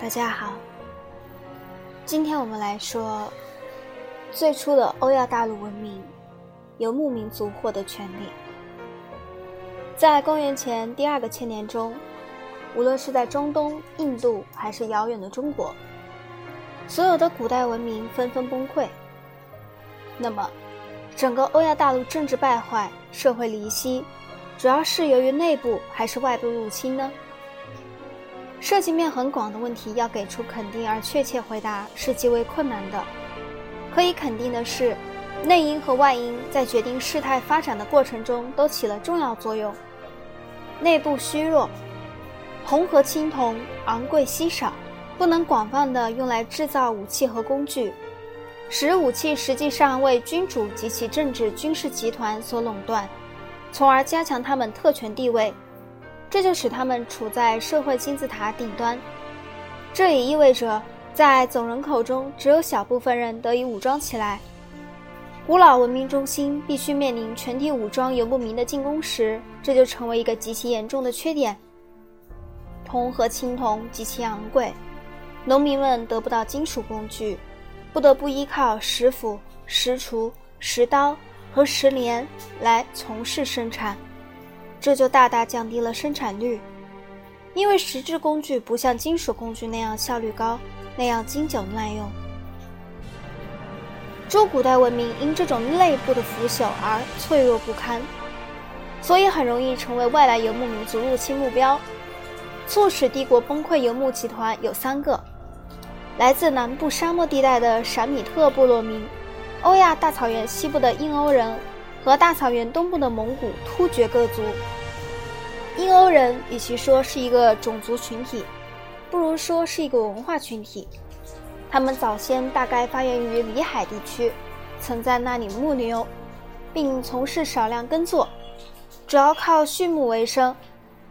大家好，今天我们来说最初的欧亚大陆文明——游牧民族获得权利。在公元前第二个千年中，无论是在中东、印度，还是遥远的中国，所有的古代文明纷纷崩溃。那么，整个欧亚大陆政治败坏、社会离析，主要是由于内部还是外部入侵呢？涉及面很广的问题，要给出肯定而确切回答是极为困难的。可以肯定的是，内因和外因在决定事态发展的过程中都起了重要作用。内部虚弱，铜和青铜昂贵稀少，不能广泛的用来制造武器和工具，使武器实际上为君主及其政治军事集团所垄断，从而加强他们特权地位。这就使他们处在社会金字塔顶端，这也意味着在总人口中只有小部分人得以武装起来。古老文明中心必须面临全体武装游牧民的进攻时，这就成为一个极其严重的缺点。铜和青铜极其昂贵，农民们得不到金属工具，不得不依靠石斧、石锄、石刀和石镰来从事生产。这就大大降低了生产率，因为石质工具不像金属工具那样效率高，那样经久耐用。诸古代文明因这种内部的腐朽而脆弱不堪，所以很容易成为外来游牧民族入侵目标。促使帝国崩溃游牧集团有三个：来自南部沙漠地带的闪米特部落民，欧亚大草原西部的印欧人。和大草原东部的蒙古突厥各族，印欧人与其说是一个种族群体，不如说是一个文化群体。他们早先大概发源于里海地区，曾在那里牧牛，并从事少量耕作，主要靠畜牧为生。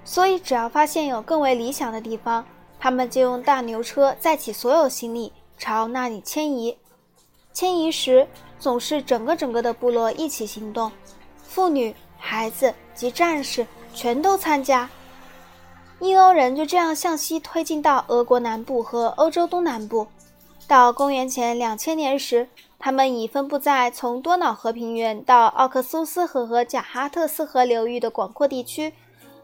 所以，只要发现有更为理想的地方，他们就用大牛车载起所有行李朝那里迁移。迁移时。总是整个整个的部落一起行动，妇女、孩子及战士全都参加。印欧人就这样向西推进到俄国南部和欧洲东南部。到公元前两千年时，他们已分布在从多瑙河平原到奥克苏斯河和贾哈特斯河流域的广阔地区。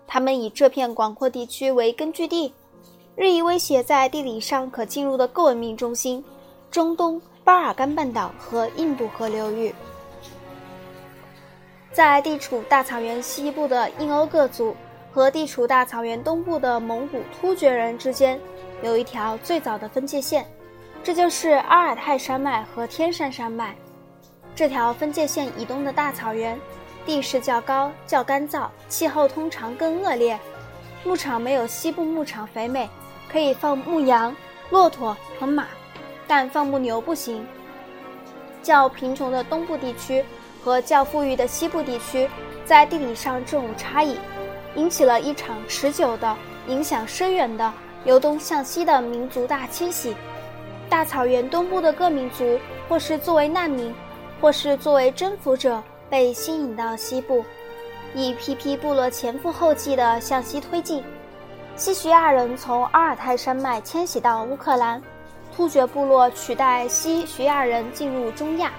他们以这片广阔地区为根据地，日益威胁在地理上可进入的各文明中心——中东。巴尔干半岛和印度河流域，在地处大草原西部的印欧各族和地处大草原东部的蒙古突厥人之间，有一条最早的分界线，这就是阿尔泰山脉和天山山脉。这条分界线以东的大草原，地势较高、较干燥，气候通常更恶劣，牧场没有西部牧场肥美，可以放牧羊、骆驼和马。但放牧牛不行。较贫穷的东部地区和较富裕的西部地区，在地理上这种差异，引起了一场持久的、影响深远的由东向西的民族大迁徙。大草原东部的各民族，或是作为难民，或是作为征服者，被吸引到西部，一批批部落前赴后继地向西推进。西徐亚人从阿尔泰山脉迁徙到乌克兰。突厥部落取代西徐亚人进入中亚，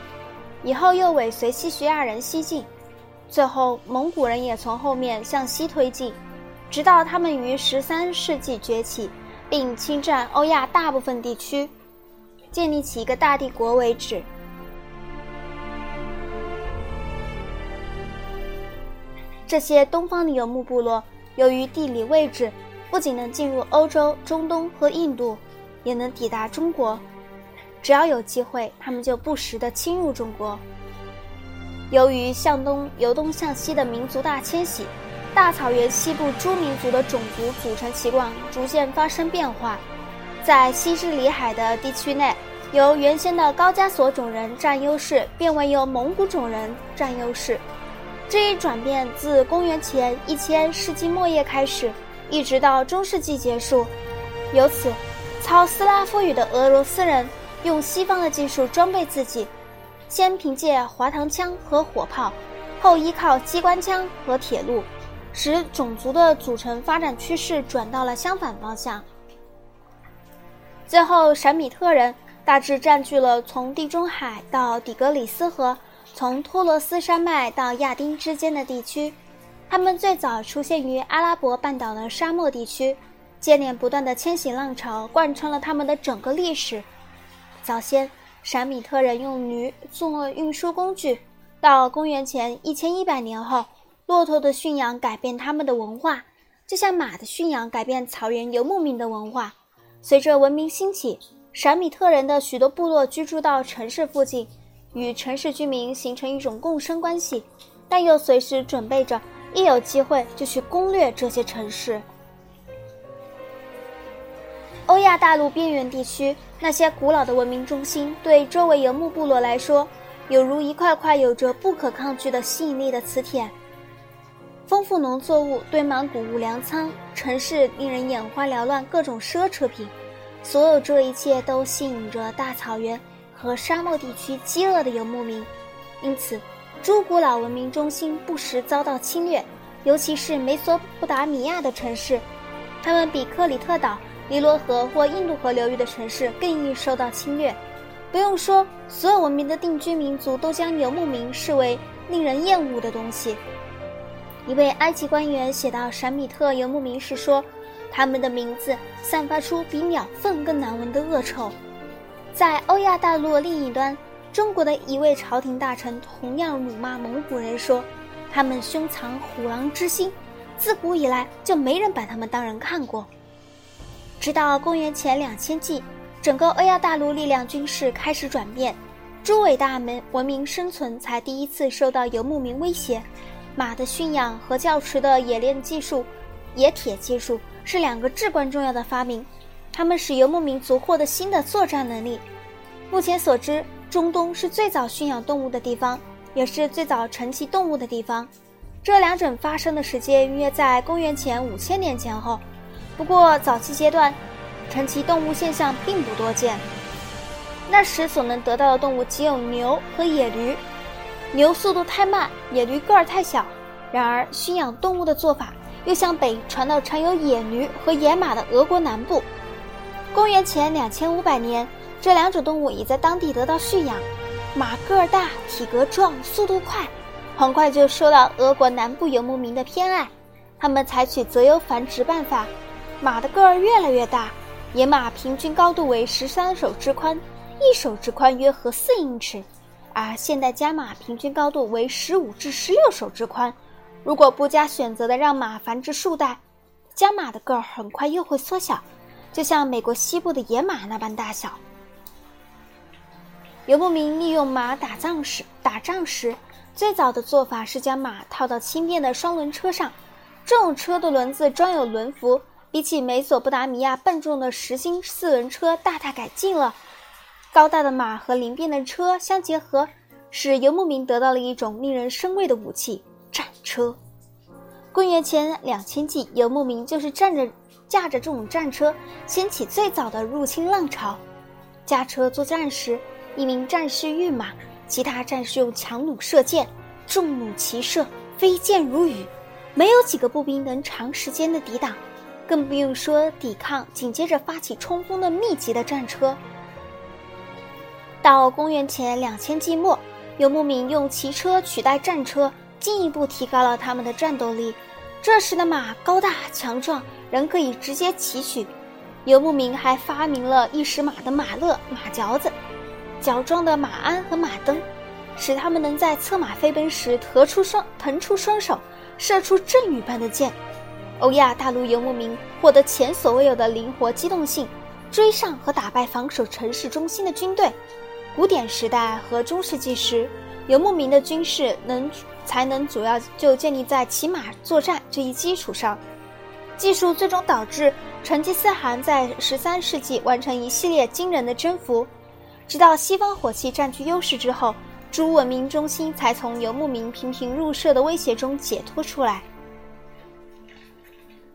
以后又尾随西徐亚人西进，最后蒙古人也从后面向西推进，直到他们于十三世纪崛起，并侵占欧亚大部分地区，建立起一个大帝国为止。这些东方的游牧部落，由于地理位置，不仅能进入欧洲、中东和印度。也能抵达中国，只要有机会，他们就不时地侵入中国。由于向东由东向西的民族大迁徙，大草原西部诸民族的种族组成习惯逐渐发生变化。在西至里海的地区内，由原先的高加索种人占优势，变为由蒙古种人占优势。这一转变自公元前一千世纪末叶开始，一直到中世纪结束。由此。操斯拉夫语的俄罗斯人用西方的技术装备自己，先凭借滑膛枪和火炮，后依靠机关枪和铁路，使种族的组成发展趋势转到了相反方向。最后，闪米特人大致占据了从地中海到底格里斯河、从托罗斯山脉到亚丁之间的地区。他们最早出现于阿拉伯半岛的沙漠地区，接连不断的迁徙浪潮贯穿了他们的整个历史。早先，闪米特人用驴做运输工具，到公元前一千一百年后，骆驼的驯养改变他们的文化，就像马的驯养改变草原游牧民的文化。随着文明兴起，闪米特人的许多部落居住到城市附近，与城市居民形成一种共生关系，但又随时准备着一有机会就去攻略这些城市。欧亚大陆边缘地区那些古老的文明中心，对周围游牧部落来说，有如一块块有着不可抗拒的吸引力的磁铁。丰富农作物、堆满谷物粮仓、城市令人眼花缭乱各种奢侈品，所有这一切都吸引着大草原和沙漠地区饥饿的游牧民。因此，诸古老文明中心不时遭到侵略，尤其是美索不达米亚的城市，他们比克里特岛、尼罗河或印度河流域的城市更易受到侵略。不用说，所有文明的定居民族都将游牧民视为令人厌恶的东西。一位埃及官员写到闪米特游牧民时说：“他们的名字散发出比鸟粪更难闻的恶臭。”在欧亚大陆另一端，中国的一位朝廷大臣同样辱骂蒙古人说：“他们胸藏虎狼之心，自古以来就没人把他们当人看过。”直到公元前两千纪，整个欧亚大陆力量军事开始转变，诸伟大门文明生存才第一次受到游牧民威胁。马的驯养和教池的冶炼技术、冶铁技术是两个至关重要的发明，它们使游牧民族获得新的作战能力。目前所知，中东是最早驯养动物的地方，也是最早成骑动物的地方。这两种发生的时间约在公元前五千年前后。不过，早期阶段，传奇动物现象并不多见。那时所能得到的动物仅有牛和野驴。牛速度太慢，野驴个儿太小。然而，驯养动物的做法又向北传到产有野驴和野马的俄国南部。公元前两千五百年，这两种动物已在当地得到驯养。马个儿大，体格壮，速度快，很快就受到俄国南部游牧民的偏爱。他们采取择优繁殖办法，马的个儿越来越大。野马平均高度为十三手之宽，一手之宽约合四英尺。而现代家马平均高度为十五至十六手之宽，如果不加选择的让马繁殖数代，家马的个儿很快又会缩小，就像美国西部的野马那般大小。游牧民利用马打仗时，打仗时最早的做法是将马套到轻便的双轮车上，这种车的轮子装有轮辐，比起美索不达米亚笨重的实心四轮车大大改进了。高大的马和灵便的车相结合，使游牧民得到了一种令人生畏的武器——战车。公元前两千纪，游牧民就是站着驾着这种战车，掀起最早的入侵浪潮。驾车作战时，一名战士御马，其他战士用强弩射箭，重弩齐射，飞箭如雨，没有几个步兵能长时间的抵挡，更不用说抵抗紧接着发起冲锋的密集的战车。到公元前两千纪末，游牧民用骑车取代战车，进一步提高了他们的战斗力。这时的马高大强壮，人可以直接骑取。游牧民还发明了一时马的马勒、马嚼子、脚状的马鞍和马灯，使他们能在策马飞奔时腾出双腾出双手，射出阵雨般的箭。欧亚大陆游牧民获得前所未有的灵活机动性，追上和打败防守城市中心的军队。古典时代和中世纪时，游牧民的军事能才能主要就建立在骑马作战这一基础上。技术最终导致成吉思汗在十三世纪完成一系列惊人的征服。直到西方火器占据优势之后，诸文明中心才从游牧民频频入射的威胁中解脱出来。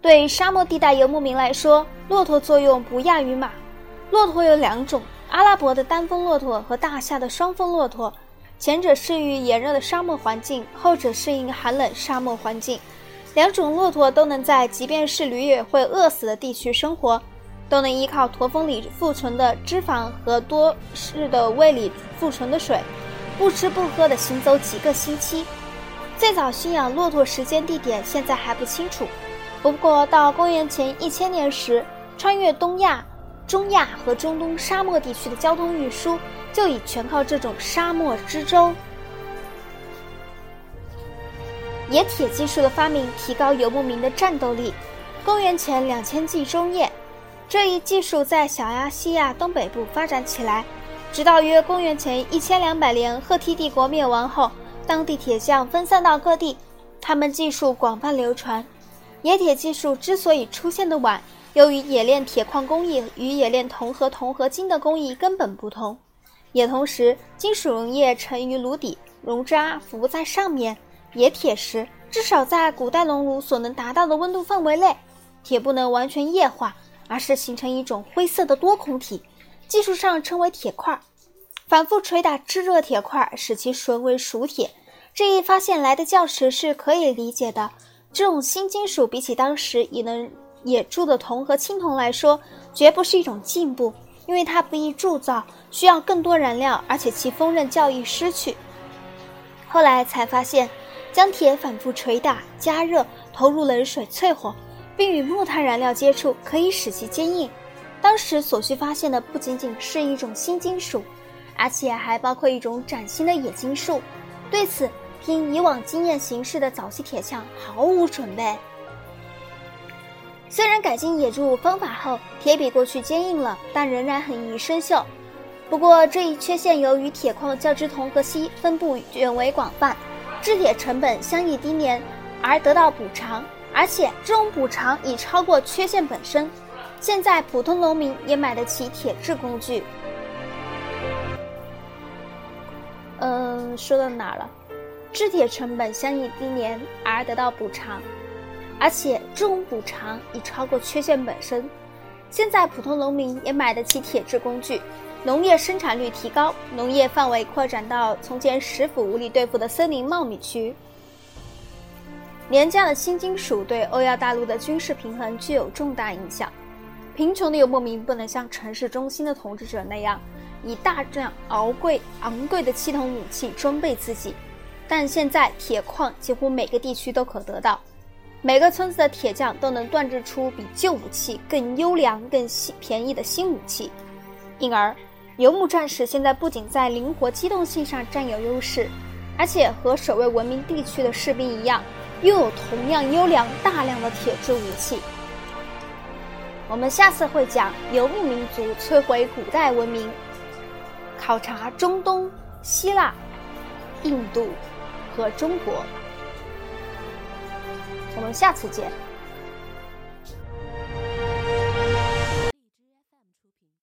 对沙漠地带游牧民来说，骆驼作用不亚于马。骆驼有两种。阿拉伯的单峰骆驼和大夏的双峰骆驼，前者适应炎热的沙漠环境，后者适应寒冷沙漠环境。两种骆驼都能在即便是驴也会饿死的地区生活。都能依靠驼峰里富存的脂肪和多日的胃里富存的水，不吃不喝的行走几个星期。最早驯养骆驼时间地点现在还不清楚，不过到公元前一千年时，穿越东亚、中亚和中东沙漠地区的交通运输就已全靠这种沙漠之舟。冶铁技术的发明提高游牧民的战斗力。公元前两千纪中叶，这一技术在小亚细亚东北部发展起来，直到约公元前一千两百年赫梯帝国灭亡后，当地铁匠分散到各地，他们技术广泛流传。冶铁技术之所以出现的晚，由于冶炼铁矿工艺与冶炼铜和铜合金的工艺根本不同，也同时金属溶液沉于炉底，熔渣浮在上面。冶铁时，至少在古代熔炉所能达到的温度范围内，铁不能完全液化，而是形成一种灰色的多孔体，技术上称为铁块。反复捶打炙热铁块，使其成为熟铁。这一发现来的较迟是可以理解的。这种新金属比起当时已能冶铸的铜和青铜来说，绝不是一种进步，因为它不易铸造，需要更多燃料，而且其锋刃较易失去。后来才发现。将铁反复捶打、加热，投入冷水淬火，并与木炭燃料接触，可以使其坚硬。当时所需发现的不仅仅是一种新金属，而且还包括一种崭新的冶金术。对此，凭以往经验行事的早期铁匠毫无准备。虽然改进冶铸方法后，铁比过去坚硬了，但仍然很易生锈。不过这一缺陷由于铁矿较之铜和锡分布远为广泛。制铁成本相应低廉，而得到补偿，而且这种补偿已超过缺陷本身。现在普通农民也买得起铁制工具。嗯，说到哪了？制铁成本相应低廉而得到补偿，而且这种补偿已超过缺陷本身。现在普通农民也买得起铁制工具。农业生产率提高，农业范围扩展到从前石斧无力对付的森林茂密区。廉价的新金属对欧亚大陆的军事平衡具有重大影响。贫穷的游牧民不能像城市中心的统治者那样，以大量昂贵昂贵的青铜武器装备自己。但现在铁矿几乎每个地区都可得到，每个村子的铁匠都能锻制出比旧武器更优良、更新便宜的新武器，因而。游牧战士现在不仅在灵活机动性上占有优势，而且和守卫文明地区的士兵一样，拥有同样优良大量的铁制武器。我们下次会讲游牧民族摧毁古代文明，考察中东、希腊、印度和中国。我们下次见。